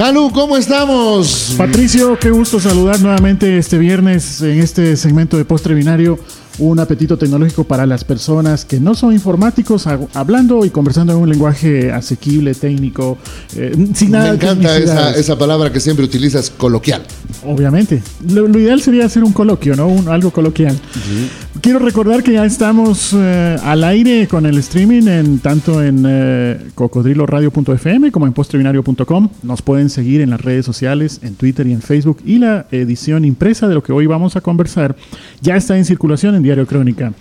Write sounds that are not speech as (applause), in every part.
Calu, ¿cómo estamos? Patricio, qué gusto saludar nuevamente este viernes en este segmento de postre binario un apetito tecnológico para las personas que no son informáticos, hablando y conversando en un lenguaje asequible, técnico, eh, sin nada Me encanta esa, palabra que siempre utilizas, coloquial. Obviamente. Lo, ideal sería hacer un coloquio, ¿no? Un, algo coloquial. Quiero recordar que ya estamos eh, al aire con el streaming en tanto en eh, cocodriloradio.fm como en postrebinario.com. Nos pueden seguir en las redes sociales, en Twitter y en Facebook. Y la edición impresa de lo que hoy vamos a conversar ya está en circulación en Diario Crónica.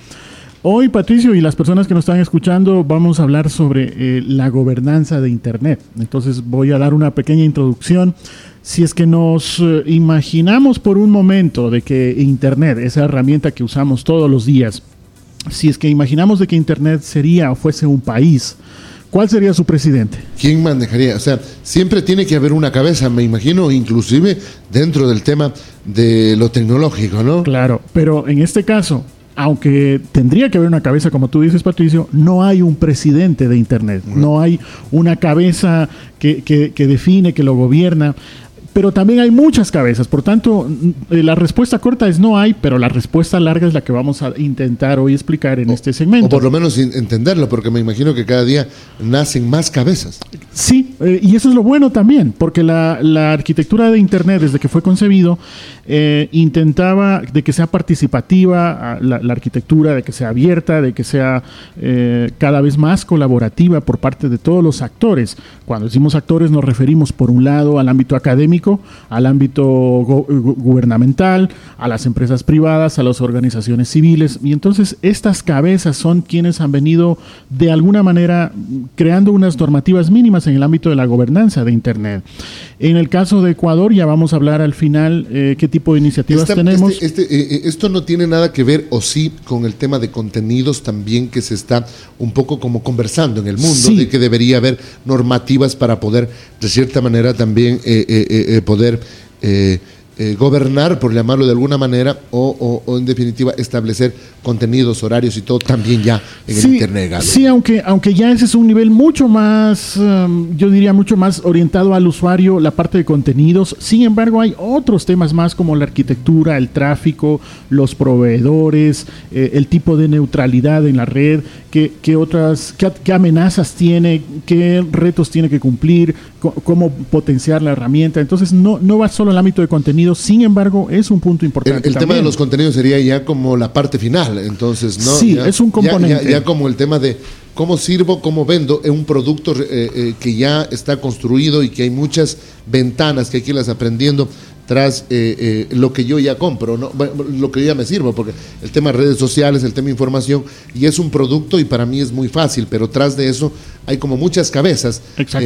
Hoy, Patricio, y las personas que nos están escuchando, vamos a hablar sobre eh, la gobernanza de Internet. Entonces voy a dar una pequeña introducción. Si es que nos eh, imaginamos por un momento de que Internet, esa herramienta que usamos todos los días, si es que imaginamos de que Internet sería o fuese un país, ¿Cuál sería su presidente? ¿Quién manejaría? O sea, siempre tiene que haber una cabeza, me imagino, inclusive dentro del tema de lo tecnológico, ¿no? Claro, pero en este caso, aunque tendría que haber una cabeza, como tú dices, Patricio, no hay un presidente de Internet, no hay una cabeza que, que define, que lo gobierna pero también hay muchas cabezas. Por tanto, eh, la respuesta corta es no hay, pero la respuesta larga es la que vamos a intentar hoy explicar en este segmento. O por lo menos entenderlo, porque me imagino que cada día nacen más cabezas. Sí, eh, y eso es lo bueno también, porque la, arquitectura de Internet, desde que fue concebido, eh, intentaba de que sea participativa la, arquitectura, de que sea abierta, de que sea cada vez más colaborativa por parte de todos los actores. Cuando decimos actores nos referimos, por un lado, al ámbito académico, al ámbito gubernamental, a las empresas privadas, a las organizaciones civiles. Y entonces estas cabezas son quienes han venido de alguna manera creando unas normativas mínimas en el ámbito de la gobernanza de Internet. En el caso de Ecuador, ya vamos a hablar al final eh, qué tipo de iniciativas tenemos. Este, este, eh, eh, esto no tiene nada que ver, o sí, con el tema de contenidos también que se está un poco como conversando en el mundo, de que debería haber normativas para poder, de cierta manera, también poder eh, gobernar, por llamarlo de alguna manera, o, en definitiva establecer contenidos, horarios y todo también ya en el Internet. Sí, aunque, aunque ya ese es un nivel mucho más, um, yo diría mucho más orientado al usuario, la parte de contenidos. Sin embargo, hay otros temas más como la arquitectura, el tráfico, los proveedores, eh, el tipo de neutralidad en la red, qué, qué otras, qué, amenazas tiene, qué retos tiene que cumplir, cómo potenciar la herramienta. Entonces, no, no va solo al ámbito de contenido sin embargo, es un punto importante. El, tema de los contenidos sería ya como la parte final, entonces, ¿no? Sí, es un componente. Ya, como el tema de cómo sirvo, cómo vendo, un producto eh, eh, que ya está construido y que hay muchas ventanas que hay que irlas aprendiendo tras eh, lo que yo ya compro, ¿no? lo que yo ya me sirvo, porque el tema de redes sociales, el tema de información, y es un producto y para mí es muy fácil, pero tras de eso hay como muchas cabezas,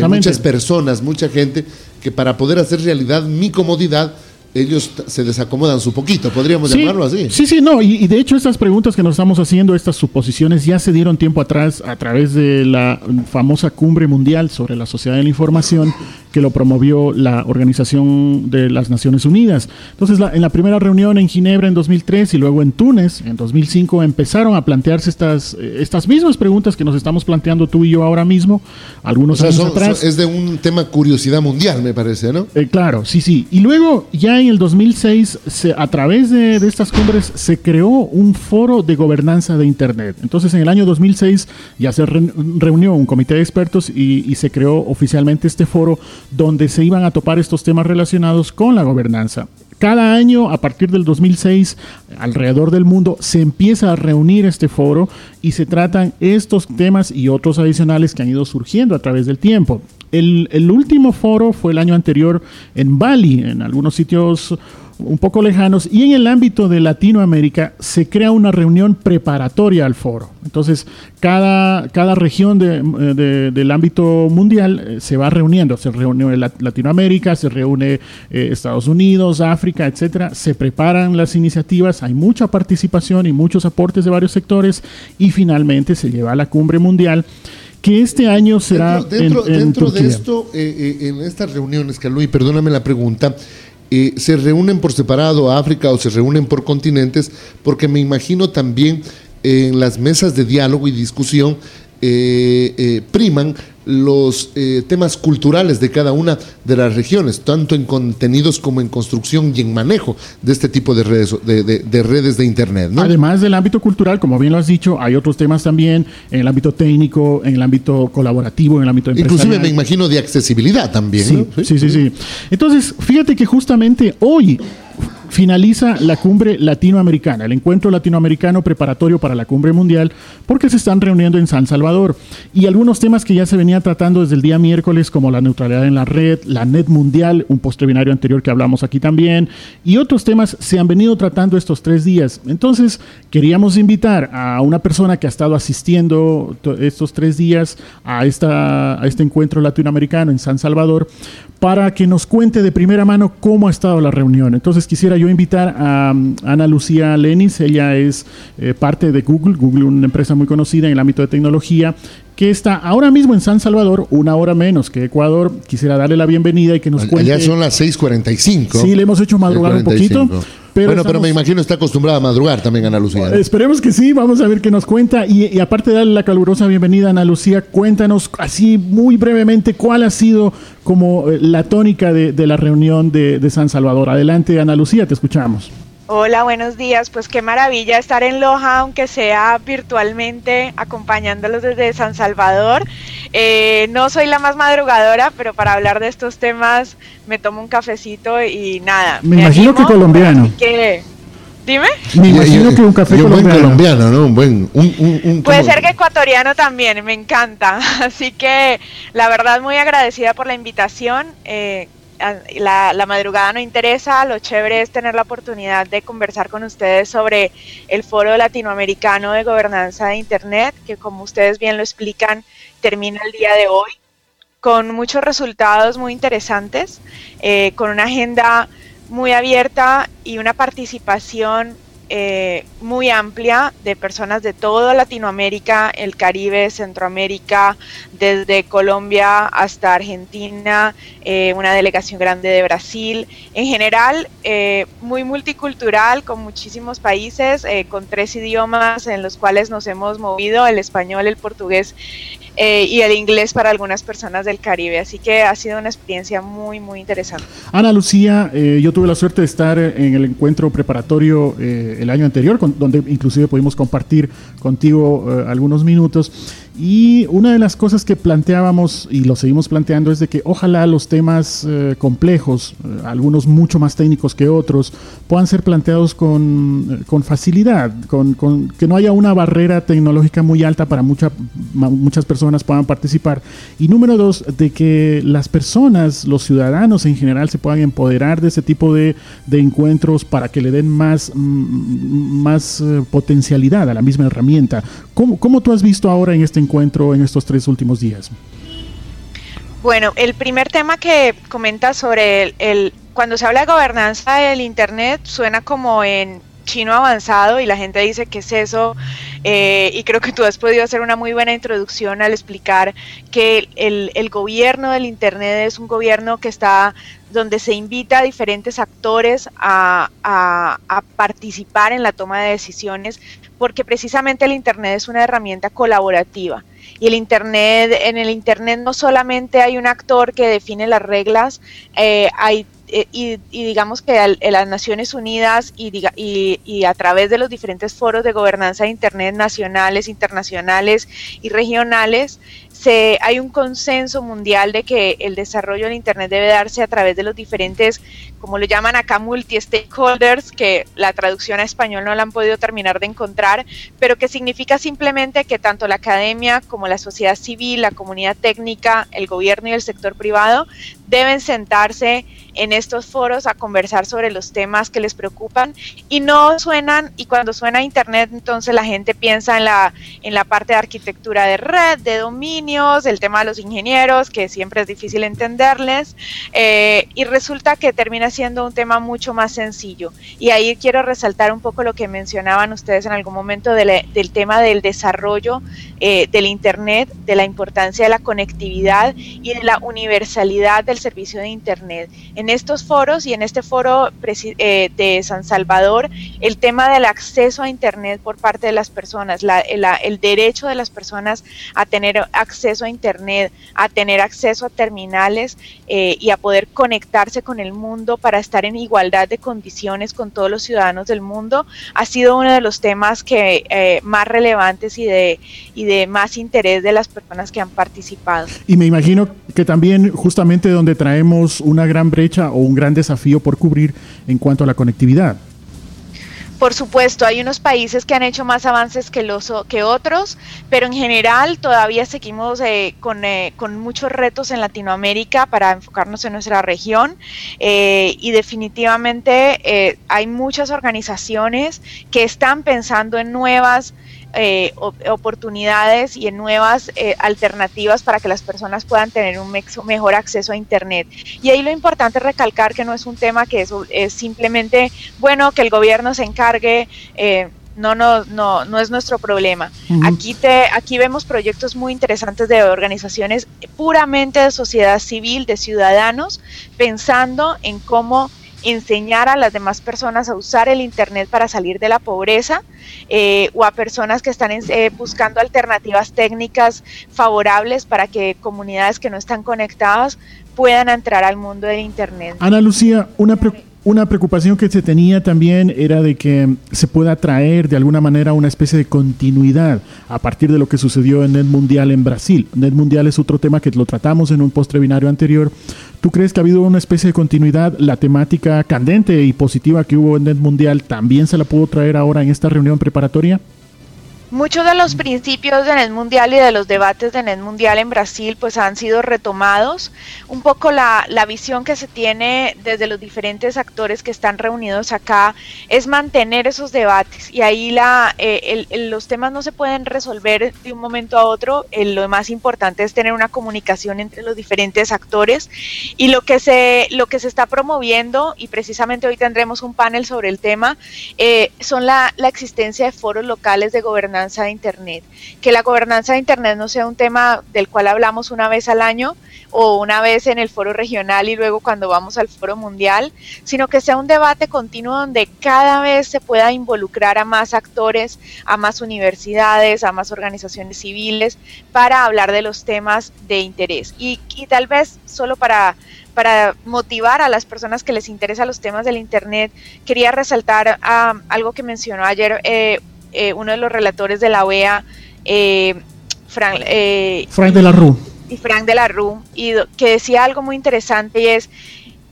muchas personas, mucha gente que para poder hacer realidad mi comodidad, ellos se desacomodan su poquito, podríamos llamarlo así. Sí, sí, no, y, de hecho estas preguntas que nos estamos haciendo, estas suposiciones, ya se dieron tiempo atrás a través de la famosa cumbre mundial sobre la sociedad de la información que lo promovió la Organización de las Naciones Unidas. Entonces, en la primera reunión en Ginebra en 2003 y luego en Túnez en 2005 empezaron a plantearse estas, eh, estas mismas preguntas que nos estamos planteando tú y yo ahora mismo, algunos años atrás. es de un tema curiosidad mundial, me parece, ¿no? Eh, claro, sí, sí. Y luego ya en el 2006, se, a través de, estas cumbres, se creó un foro de gobernanza de Internet. Entonces, en el año 2006 ya se reunió un comité de expertos y, y se creó oficialmente este foro donde se iban a topar estos temas relacionados con la gobernanza. Cada año, a partir del 2006, alrededor del mundo, se empieza a reunir este foro y se tratan estos temas y otros adicionales que han ido surgiendo a través del tiempo. El, último foro fue el año anterior en Bali, en algunos sitios un poco lejanos, y en el ámbito de Latinoamérica se crea una reunión preparatoria al foro. Entonces, cada, cada región del ámbito mundial eh, se va reuniendo. Se reúne Latinoamérica, se reúne eh, Estados Unidos, África, etcétera. Se preparan las iniciativas, hay mucha participación y muchos aportes de varios sectores, y finalmente se lleva a la cumbre mundial que este año será dentro, dentro, de esto, eh, eh, en estas reuniones, que Luis, perdóname la pregunta, eh, ¿se reúnen por separado África o se reúnen por continentes? Porque me imagino también en las mesas de diálogo y discusión priman los eh, temas culturales de cada una de las regiones, tanto en contenidos como en construcción y en manejo de este tipo de redes de, redes de Internet. Además del ámbito cultural, como bien lo has dicho, hay otros temas también en el ámbito técnico, en el ámbito colaborativo, en el ámbito empresarial. Inclusive me imagino de accesibilidad también. sí, sí, sí, sí. Entonces, fíjate que justamente hoy finaliza la cumbre latinoamericana, el encuentro latinoamericano preparatorio para la cumbre mundial, porque se están reuniendo en San Salvador. Y algunos temas que ya se venía tratando desde el día miércoles, como la neutralidad en la red, la net mundial, un postrebinario anterior que hablamos aquí también, y otros temas se han venido tratando estos tres días. Entonces, queríamos invitar a una persona que ha estado asistiendo estos tres días a, esta, a este encuentro latinoamericano en San Salvador para que nos cuente de primera mano cómo ha estado la reunión. Entonces quisiera yo invitar a um, Ana Lucía Lenis, ella es eh, parte de Google, Google una empresa muy conocida en el ámbito de tecnología, que está ahora mismo en San Salvador, una hora menos que Ecuador. Quisiera darle la bienvenida y que nos cuente. Ya son las 6:45. Sí, le hemos hecho madrugar un poquito. Bueno, pero me imagino está acostumbrada a madrugar también Ana Lucía. Esperemos que sí, vamos a ver qué nos cuenta. Y, aparte de darle la calurosa bienvenida a Ana Lucía, cuéntanos así muy brevemente cuál ha sido como eh, la tónica de, la reunión de, de San Salvador. Adelante, Ana Lucía, te escuchamos. Hola, buenos días. Pues qué maravilla estar en Loja, aunque sea virtualmente, acompañándolos desde San Salvador. Eh, no soy la más madrugadora, pero para hablar de estos temas me tomo un cafecito y nada. Me, imagino que colombiano. Dime. Me imagino que un café colombiano. Un buen colombiano, ¿no? Un buen, un, Puede ser que ecuatoriano también, me encanta. (laughs) Así que la verdad muy agradecida por la invitación. Eh, la, madrugada no interesa, lo chévere es tener la oportunidad de conversar con ustedes sobre el Foro Latinoamericano de Gobernanza de Internet, que como ustedes bien lo explican, termina el día de hoy, con muchos resultados muy interesantes, eh, con una agenda muy abierta y una participación eh, muy amplia de personas de toda Latinoamérica, el Caribe, Centroamérica, desde Colombia hasta Argentina, eh, una delegación grande de Brasil. En general, eh, muy multicultural, con muchísimos países, con tres idiomas en los cuales nos hemos movido, el español, el portugués y el inglés para algunas personas del Caribe. Así que ha sido una experiencia muy, muy interesante. Ana Lucía, yo tuve la suerte de estar en el encuentro preparatorio el año anterior, donde inclusive pudimos compartir contigo algunos minutos. Y una de las cosas que planteábamos y lo seguimos planteando es de que ojalá los temas eh, complejos, eh, algunos mucho más técnicos que otros, puedan ser planteados con, eh, con facilidad, con, con, que no haya una barrera tecnológica muy alta para mucha, muchas personas puedan participar. Y número dos, de que las personas, los ciudadanos en general, se puedan empoderar de ese tipo de, de encuentros para que le den más, más potencialidad a la misma herramienta. ¿Cómo, ¿Cómo tú has visto ahora en este encuentro en estos tres últimos días? Bueno, el primer tema que comenta sobre el, cuando se habla de gobernanza del Internet suena como en chino avanzado y la gente dice qué es eso eh, y creo que tú has podido hacer una muy buena introducción al explicar que el, gobierno del Internet es un gobierno que está donde se invita a diferentes actores a, a participar en la toma de decisiones porque precisamente el Internet es una herramienta colaborativa. Y el Internet, en el Internet no solamente hay un actor que define las reglas, eh, hay eh, y, digamos que las Naciones Unidas y, y, y, a través de los diferentes foros de gobernanza de Internet nacionales, internacionales y regionales, hay un consenso mundial de que el desarrollo del Internet debe darse a través de los diferentes, como lo llaman acá, multi-stakeholders, que la traducción a español no la han podido terminar de encontrar, pero que significa simplemente que tanto la academia como la sociedad civil, la comunidad técnica, el gobierno y el sector privado deben sentarse en estos foros a conversar sobre los temas que les preocupan. Y no suenan, y cuando suena Internet, entonces la gente piensa en la, en la parte de arquitectura de red, de dominio, el tema de los ingenieros, que siempre es difícil entenderles, eh, y resulta que termina siendo un tema mucho más sencillo. Y ahí quiero resaltar un poco lo que mencionaban ustedes en algún momento del tema del desarrollo eh, del Internet, de la importancia de la conectividad y de la universalidad del servicio de Internet. En estos foros y en este foro eh, de San Salvador, el tema del acceso a Internet por parte de las personas, el derecho de las personas a tener acceso a Internet, a tener acceso a terminales eh, y a poder conectarse con el mundo para estar en igualdad de condiciones con todos los ciudadanos del mundo, ha sido uno de los temas que eh, más relevantes y de, y de más interés de las personas que han participado. Y me imagino que también justamente donde traemos una gran brecha o un gran desafío por cubrir en cuanto a la conectividad. Por supuesto, hay unos países que han hecho más avances que, los, que otros, pero en general todavía seguimos eh, con, eh, con, muchos retos en Latinoamérica para enfocarnos en nuestra región eh, y definitivamente hay muchas organizaciones que están pensando en nuevas eh, oportunidades y en nuevas eh, alternativas para que las personas puedan tener un mejor acceso a Internet. Y ahí lo importante es recalcar que no es un tema que es, es simplemente, bueno, que el gobierno se encargue. Eh, no, no, no, no es nuestro problema. Aquí te, aquí vemos proyectos muy interesantes de organizaciones puramente de sociedad civil, de ciudadanos, pensando en cómo enseñar a las demás personas a usar el Internet para salir de la pobreza eh, o a personas que están eh, buscando alternativas técnicas favorables para que comunidades que no están conectadas puedan entrar al mundo del Internet. Ana Lucía, una pregunta una preocupación que se tenía también era de que se pueda traer de alguna manera una especie de continuidad a partir de lo que sucedió en Net Mundial en Brasil. Net Mundial es otro tema que lo tratamos en un post-webinario anterior. ¿Tú crees que ha habido una especie de continuidad? ¿La temática candente y positiva que hubo en Net Mundial también se la pudo traer ahora en esta reunión preparatoria? Muchos de los principios de NET Mundial y de los debates de NET Mundial en Brasil pues han sido retomados. Un poco la, la, visión que se tiene desde los diferentes actores que están reunidos acá es mantener esos debates y ahí la, eh, los temas no se pueden resolver de un momento a otro. lo más importante es tener una comunicación entre los diferentes actores y lo que se, lo que se está promoviendo y precisamente hoy tendremos un panel sobre el tema eh, son la, la existencia de foros locales de de Internet. Que la gobernanza de Internet no sea un tema del cual hablamos una vez al año o una vez en el foro regional y luego cuando vamos al foro mundial, sino que sea un debate continuo donde cada vez se pueda involucrar a más actores, a más universidades, a más organizaciones civiles para hablar de los temas de interés. Y, tal vez solo para para motivar a las personas que les interesan los temas del Internet, quería resaltar ah, algo que mencionó ayer eh, eh, uno de los relatores de la OEA, eh, Frank, eh, Frank de la Rue. Y Frank de la Rue, y que decía algo muy interesante y es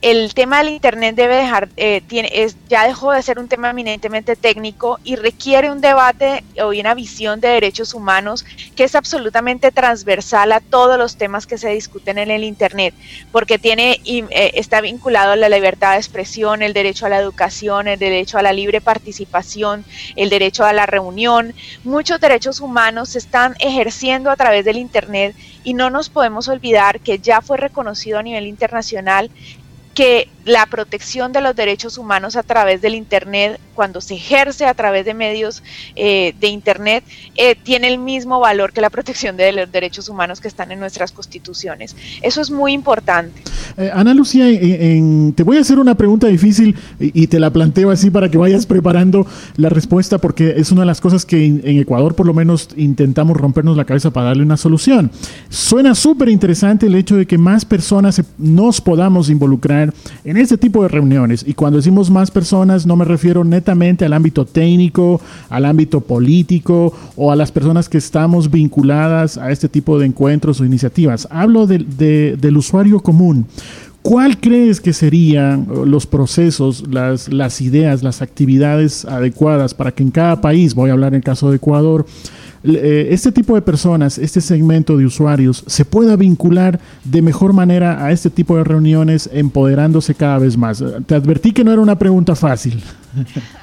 el tema del Internet debe dejar, eh, tiene, es, ya dejó de ser un tema eminentemente técnico y requiere un debate o una visión de derechos humanos que es absolutamente transversal a todos los temas que se discuten en el Internet, porque tiene, eh, está vinculado a la libertad de expresión, el derecho a la educación, el derecho a la libre participación, el derecho a la reunión. Muchos derechos humanos se están ejerciendo a través del Internet y no nos podemos olvidar que ya fue reconocido a nivel internacional que la protección de los derechos humanos a través del Internet, cuando se ejerce a través de medios eh, de Internet, eh, tiene el mismo valor que la protección de los derechos humanos que están en nuestras constituciones. Eso es muy importante. Eh, Ana Lucía, te voy a hacer una pregunta difícil y, te la planteo así para que vayas preparando la respuesta, porque es una de las cosas que en, Ecuador por lo menos intentamos rompernos la cabeza para darle una solución. Suena súper interesante el hecho de que más personas nos podamos involucrar en este tipo de reuniones. Y cuando decimos más personas, no me refiero al ámbito técnico, al ámbito político o a las personas que estamos vinculadas a este tipo de encuentros o iniciativas. Hablo del usuario común. ¿Cuál crees que serían los procesos, las, las ideas, las actividades adecuadas para que en cada país, voy a hablar en el caso de Ecuador, eh, este tipo de personas, este segmento de usuarios, se pueda vincular de mejor manera a este tipo de reuniones, empoderándose cada vez más? Te advertí que no era una pregunta fácil. (laughs)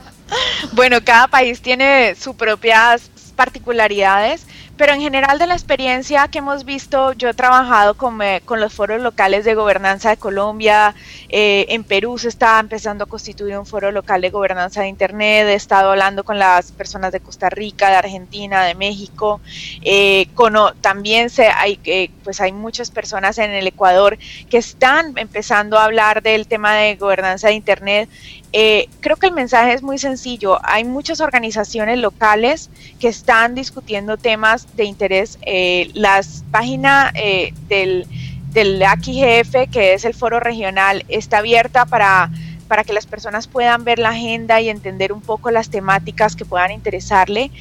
Bueno, cada país tiene sus propias particularidades, pero en general de la experiencia que hemos visto, yo he trabajado con, eh, con los foros locales de gobernanza de Colombia, eh, en Perú se está empezando a constituir un foro local de gobernanza de Internet, he estado hablando con las personas de Costa Rica, de Argentina, de México, eh, con, también se, hay, pues hay muchas personas en el Ecuador que están empezando a hablar del tema de gobernanza de Internet eh, creo que el mensaje es muy sencillo. Hay muchas organizaciones locales que están discutiendo temas de interés. Eh, las páginas eh, del, del AQIGF, que es el foro regional, está abierta para para que las personas puedan ver la agenda y entender un poco las temáticas que puedan interesarle.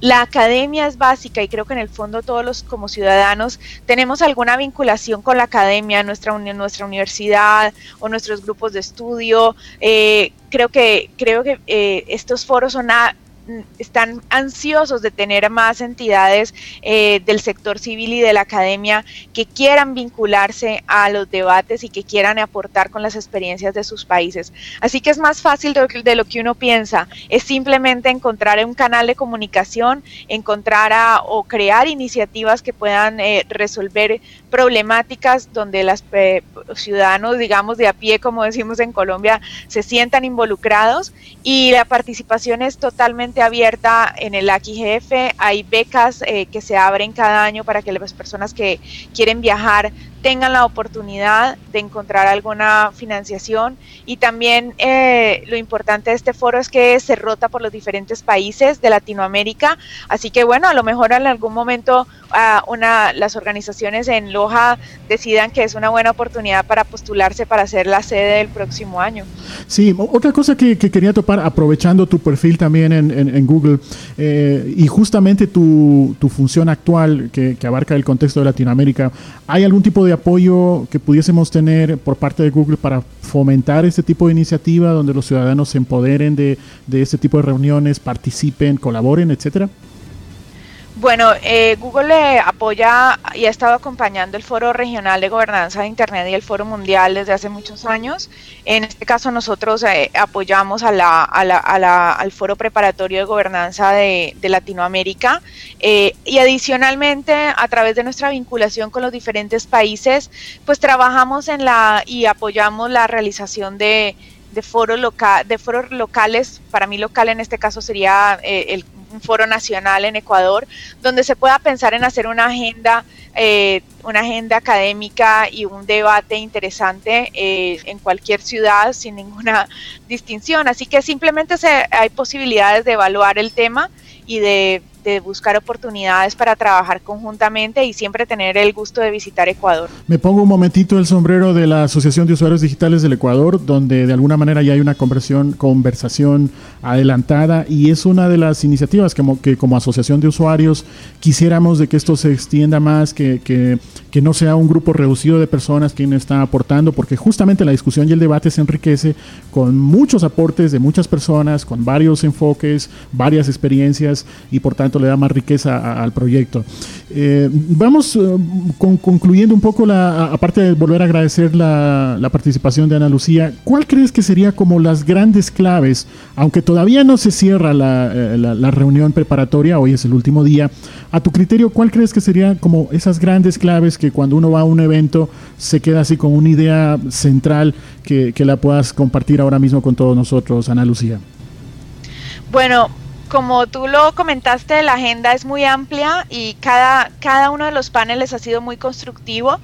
La academia es básica y creo que en el fondo todos los como ciudadanos tenemos alguna vinculación con la academia, nuestra, nuestra universidad o nuestros grupos de estudio. Eh, creo que, creo que eh, estos foros son están ansiosos de tener más entidades eh, del sector civil y de la academia que quieran vincularse a los debates y que quieran aportar con las experiencias de sus países. Así que es más fácil de, lo que uno piensa, es simplemente encontrar un canal de comunicación, encontrar o crear iniciativas que puedan eh, resolver problemáticas donde los eh, ciudadanos, digamos, de a pie, como decimos en Colombia, se sientan involucrados y la participación es totalmente abierta en el AQIGF. Hay becas eh, que se abren cada año para que las personas que quieren viajar tengan la oportunidad de encontrar alguna financiación y también eh, lo importante de este foro es que se rota por los diferentes países de Latinoamérica, así que bueno, a lo mejor en algún momento uh, una, las organizaciones en Loja decidan que es una buena oportunidad para postularse para ser la sede del próximo año. Sí, otra cosa que, quería topar, aprovechando tu perfil también en, Google eh, y justamente tu, tu función actual que, que abarca el contexto de Latinoamérica, ¿hay algún tipo de apoyo que pudiésemos tener por parte de Google para fomentar este tipo de iniciativa donde los ciudadanos se empoderen de, de este tipo de reuniones, participen, colaboren, etcétera? Bueno, eh, Google apoya y ha estado acompañando el Foro Regional de Gobernanza de Internet y el Foro Mundial desde hace muchos años. En este caso nosotros eh, apoyamos a la, a la, a la, al Foro Preparatorio de Gobernanza de, Latinoamérica eh, y adicionalmente a través de nuestra vinculación con los diferentes países, pues trabajamos en la y apoyamos la realización de foros, de foros locales, para mí local en este caso sería el un foro nacional en Ecuador, donde se pueda pensar en hacer una agenda, eh, una agenda académica y un debate interesante eh, en cualquier ciudad sin ninguna distinción. Así que simplemente se, hay posibilidades de evaluar el tema y de de buscar oportunidades para trabajar conjuntamente y siempre tener el gusto de visitar Ecuador. Me pongo un momentito el sombrero de la Asociación de Usuarios Digitales del Ecuador, donde de alguna manera ya hay una conversación, conversación adelantada y es una de las iniciativas que, como asociación de usuarios quisiéramos de que esto se extienda más, que, que, que no sea un grupo reducido de personas quien está aportando, porque justamente la discusión y el debate se enriquece con muchos aportes de muchas personas, con varios enfoques, varias experiencias y por tanto le da más riqueza al proyecto. Eh, vamos eh, concluyendo un poco, la, aparte de volver a agradecer la, participación de Ana Lucía, ¿cuál crees que sería como las grandes claves, aunque todavía no se cierra eh, la, la reunión preparatoria, hoy es el último día, a tu criterio, ¿cuál crees que sería como esas grandes claves que cuando uno va a un evento se queda así con una idea central que, que la puedas compartir ahora mismo con todos nosotros, Ana Lucía? Bueno, como tú lo comentaste, la agenda es muy amplia y cada, cada uno de los paneles ha sido muy constructivo.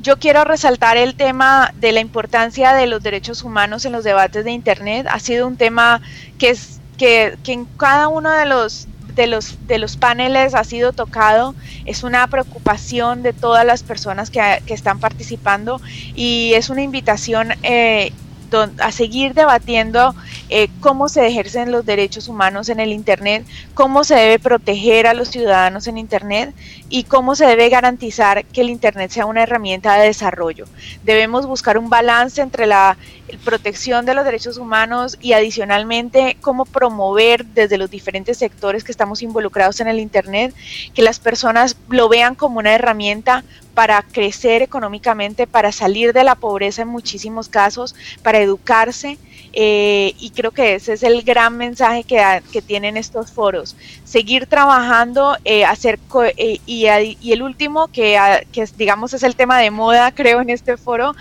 Yo quiero resaltar el tema de la importancia de los derechos humanos en los debates de Internet. Ha sido un tema que, es, que, que en cada uno de los, de los, de los paneles ha sido tocado. Es una preocupación de todas las personas que, que están participando y es una invitación eh, a seguir debatiendo eh, cómo se ejercen los derechos humanos en el Internet, cómo se debe proteger a los ciudadanos en Internet y cómo se debe garantizar que el Internet sea una herramienta de desarrollo. Debemos buscar un balance entre la protección de los derechos humanos y adicionalmente cómo promover desde los diferentes sectores que estamos involucrados en el Internet que las personas lo vean como una herramienta para crecer económicamente, para salir de la pobreza en muchísimos casos, para educarse. Eh, y creo que ese es el gran mensaje que, que tienen estos foros. Seguir trabajando, eh, hacer eh, y, y, el último, que, que, digamos es el tema de moda, (laughs) creo, en este foro,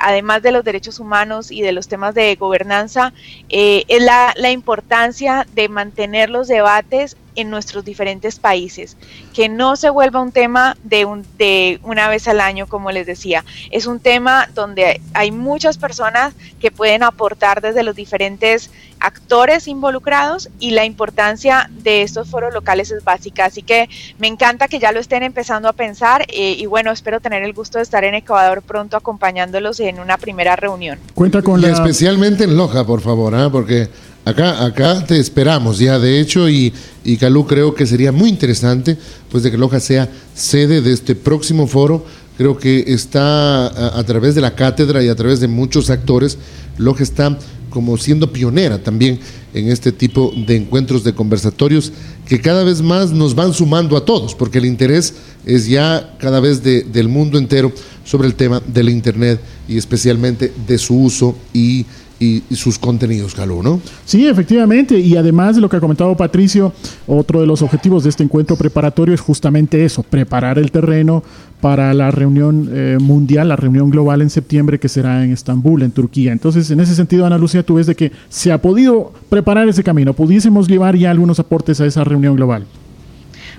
además de los derechos humanos y de los temas de gobernanza, es la, la importancia de mantener los debates en nuestros diferentes países, que no se vuelva un tema de, un, de una vez al año, como les decía. Es un tema donde hay muchas personas que pueden aportar desde los diferentes actores involucrados y la importancia de estos foros locales es básica. Así que me encanta que ya lo estén empezando a pensar eh, y bueno, espero tener el gusto de estar en Ecuador pronto acompañándolos en una primera reunión. Cuenta con y especialmente en Loja, por favor, ¿ah? porque Acá, acá te esperamos ya, de hecho, y, y Calú creo que sería muy interesante, de que Loja sea sede de este próximo foro. Creo que está a, través de la cátedra y a través de muchos actores, Loja está como siendo pionera también en este tipo de encuentros de conversatorios que cada vez más nos van sumando a todos, porque el interés es ya cada vez del mundo entero sobre el tema del Internet y especialmente de su uso y y, sus contenidos, Calú, ¿no? Sí, efectivamente. Y además de lo que ha comentado Patricio, otro de los objetivos de este encuentro preparatorio es justamente eso, preparar el terreno para la reunión eh, mundial, la reunión global en septiembre que será en Estambul, en Turquía. Entonces, en ese sentido, Ana Lucía, tú ves de que se ha podido preparar ese camino, pudiésemos llevar ya algunos aportes a esa reunión global.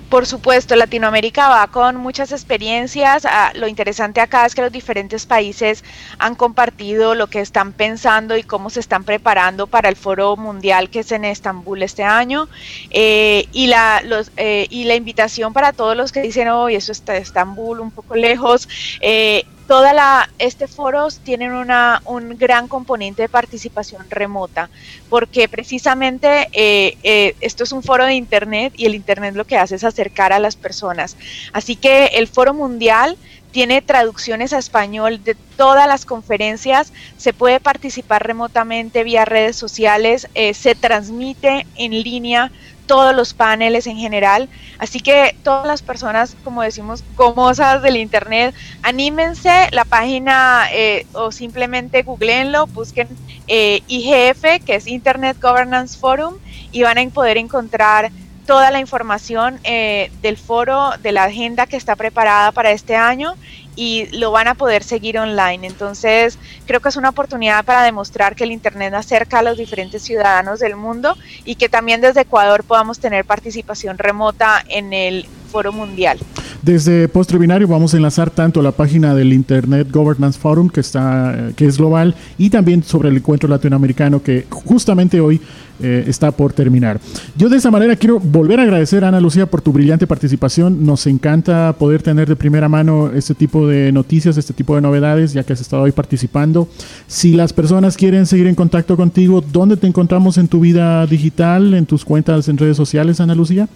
Por supuesto, Latinoamérica va con muchas experiencias. Ah, lo interesante acá es que los diferentes países han compartido lo que están pensando y cómo se están preparando para el foro mundial que es en Estambul este año. Eh, y, la, los, eh, y la invitación para todos los que dicen, hoy eso está Estambul un poco lejos. Eh, toda la este foros tienen una, un gran componente de participación remota porque precisamente eh, eh, esto es un foro de internet y el internet lo que hace es acercar a las personas. Así que el foro mundial tiene traducciones a español de todas las conferencias, se puede participar remotamente vía redes sociales, eh, se transmite en línea todos los paneles en general. Así que todas las personas, como decimos, gomosas del Internet, anímense la página eh, o simplemente googleenlo, busquen eh, IGF, que es Internet Governance Forum, y van a poder encontrar toda la información eh, del foro, de la agenda que está preparada para este año y lo van a poder seguir online. Entonces, creo que es una oportunidad para demostrar que el Internet acerca a los diferentes ciudadanos del mundo y que también desde Ecuador podamos tener participación remota en el foro mundial. Desde Postre Binario vamos a enlazar tanto la página del Internet Governance Forum, que, está, que es global, y también sobre el encuentro latinoamericano que justamente hoy eh, está por terminar. Yo de esa manera quiero volver a agradecer a Ana Lucía por tu brillante participación. Nos encanta poder tener de primera mano este tipo de noticias, este tipo de novedades, ya que has estado hoy participando. Si las personas quieren seguir en contacto contigo, ¿dónde te encontramos en tu vida digital, en tus cuentas en redes sociales, Ana Lucía?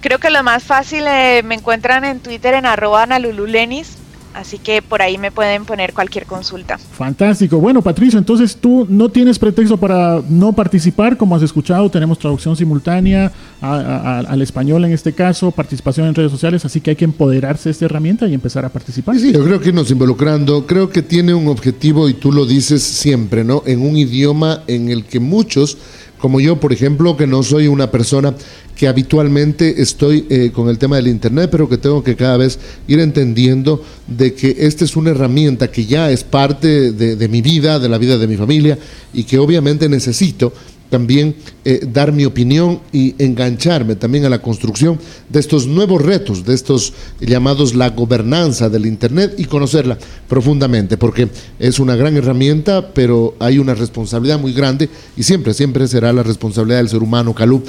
Creo que lo más fácil eh, me encuentran en Twitter en arroba analululenis. Así que por ahí me pueden poner cualquier consulta. Fantástico. Bueno, Patricio, entonces tú no tienes pretexto para no participar, como has escuchado, tenemos traducción simultánea al español en este caso, participación en redes sociales, así que hay que empoderarse de esta herramienta y empezar a participar. Sí, yo creo que nos involucrando, creo que tiene un objetivo y tú lo dices siempre, ¿no? En un idioma en el que muchos como yo, por ejemplo, que no soy una persona que habitualmente estoy eh, con el tema del Internet, pero que tengo que cada vez ir entendiendo de que esta es una herramienta que ya es parte de, de mi vida, de la vida de mi familia, y que obviamente necesito también eh, dar mi opinión y engancharme también a la construcción de estos nuevos retos, de estos llamados la gobernanza del Internet y conocerla profundamente, porque es una gran herramienta, pero hay una responsabilidad muy grande y siempre, siempre será la responsabilidad del ser humano, Calú,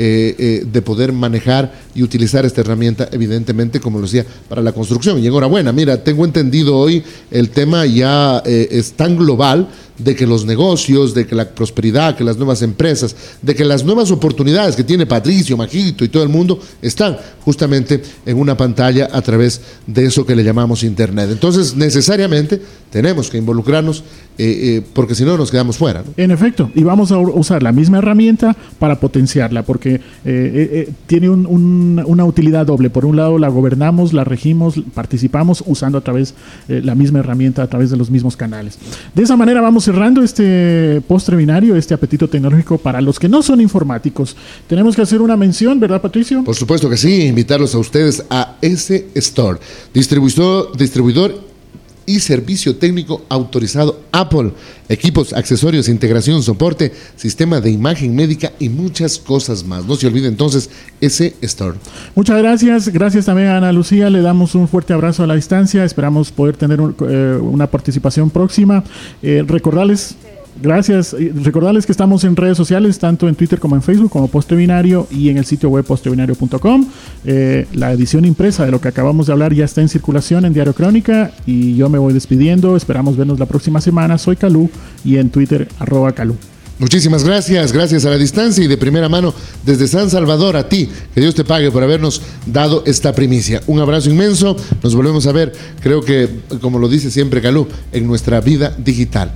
eh, eh, de poder manejar y utilizar esta herramienta, evidentemente, como lo decía, para la construcción. Y enhorabuena, mira, tengo entendido hoy el tema ya es tan global de que los negocios, de que la prosperidad, que las nuevas empresas, de que las nuevas oportunidades que tiene Patricio, Majito y todo el mundo están justamente en una pantalla a través de eso que le llamamos Internet. Entonces, necesariamente tenemos que involucrarnos eh, porque si no nos quedamos fuera. En efecto, y vamos a usar la misma herramienta para potenciarla, porque tiene una utilidad doble. Por un lado, la gobernamos, la regimos, participamos usando a través la misma herramienta, a través de los mismos canales. De esa manera vamos cerrando este postre binario, este apetito tecnológico para los que no son informáticos. Tenemos que hacer una mención, ¿verdad, Patricio? Por supuesto que sí, invitarlos a ustedes a S Store, distribuidor, distribuidor y servicio técnico autorizado Apple, equipos, accesorios, integración, soporte, sistema de imagen médica y muchas cosas más. No se olvide entonces ese store. Muchas gracias, gracias también a Ana Lucía, le damos un fuerte abrazo a la distancia, esperamos poder tener eh, una participación próxima. Eh, recordarles Gracias. Recordarles que estamos en redes sociales, tanto en Twitter como en Facebook, como Postre Binario y en el sitio web postrebinario.com. Eh, la edición impresa de lo que acabamos de hablar ya está en circulación en Diario Crónica y yo me voy despidiendo. Esperamos vernos la próxima semana. Soy Calú y en Twitter, arroba Calú. Muchísimas gracias, gracias a la distancia y de primera mano desde San Salvador a ti. Que Dios te pague por habernos dado esta primicia. Un abrazo inmenso, nos volvemos a ver, creo que, como lo dice siempre Calú, en nuestra vida digital.